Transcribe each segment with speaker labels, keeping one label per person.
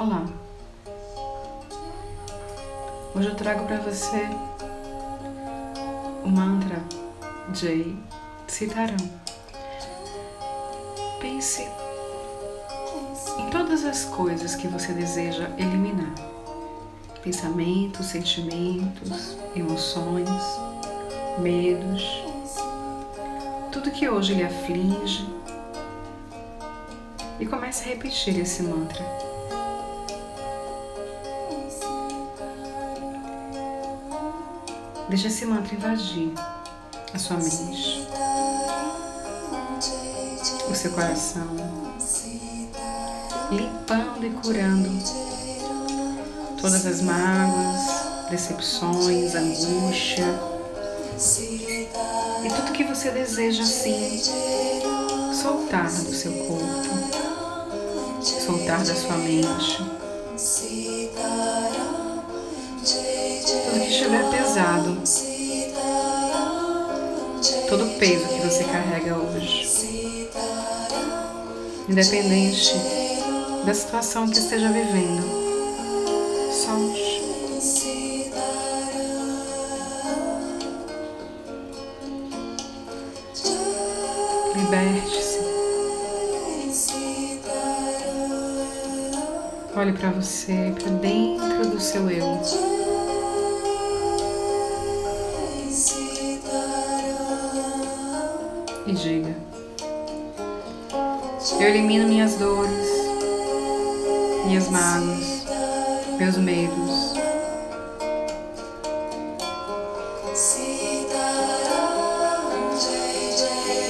Speaker 1: Olá. Hoje eu trago para você o mantra Jai Sitaram. Pense em todas as coisas que você deseja eliminar. Pensamentos, sentimentos, emoções, medos, tudo que hoje lhe aflige. E comece a repetir esse mantra. Deixe esse mantra invadir a sua mente, o seu coração, limpando e curando todas as mágoas, decepções, angústia e tudo que você deseja assim soltar do seu corpo, soltar da sua mente. Tudo que estiver pesado, todo o peso que você carrega hoje, independente da situação que esteja vivendo, solte. Liberte-se. Olhe para você, para dentro do seu eu. E diga: Eu elimino minhas dores, minhas mágoas, meus medos.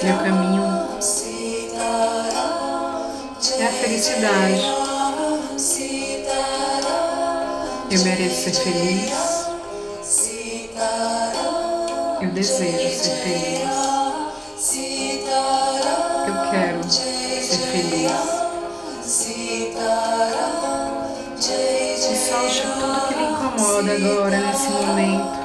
Speaker 1: Meu caminho é a felicidade. Eu mereço ser feliz. Eu desejo ser feliz. Quero ser feliz. E solte tudo que lhe incomoda agora, nesse momento.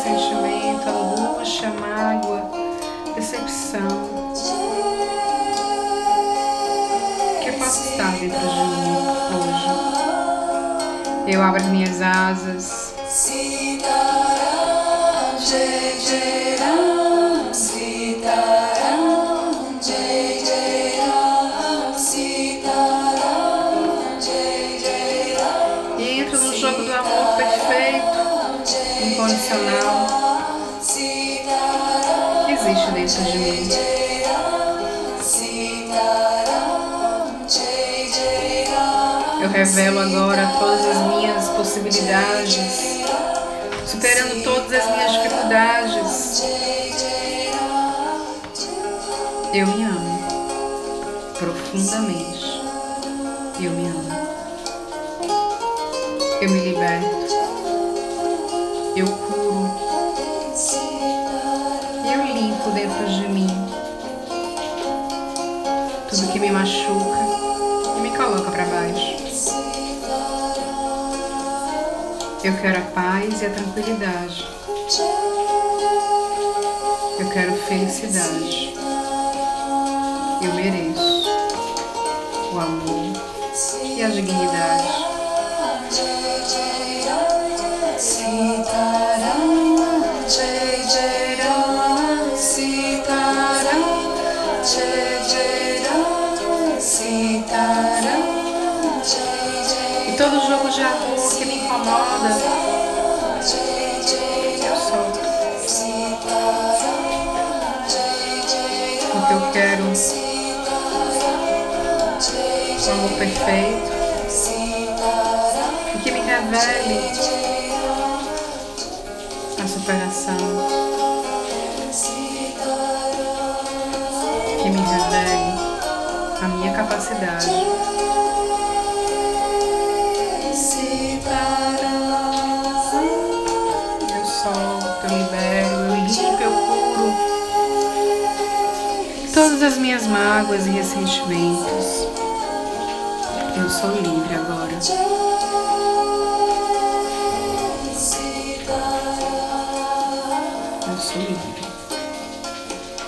Speaker 1: E qualquer sentimento, angústia, mágoa, decepção que possa estar dentro de mim hoje. Eu abro as minhas asas. Entro no jogo do amor perfeito, incondicional, existe dentro de mim. Eu revelo agora todas as minhas possibilidades, superando todas as minhas dificuldades. Eu me amo profundamente. Eu me amo. Eu me liberto. Eu curo. Limpo dentro de mim tudo que me machuca e me coloca para baixo. Eu quero a paz e a tranquilidade. Eu quero felicidade. Eu mereço o amor e a dignidade. E todo jogo de amor que me incomoda, eu. Porque eu quero o amor perfeito e que me revele a superação, me relegue a minha capacidade.
Speaker 2: Eu
Speaker 1: solto, eu libero, eu limpo, eu curo todas as minhas mágoas e ressentimentos. Eu sou livre agora.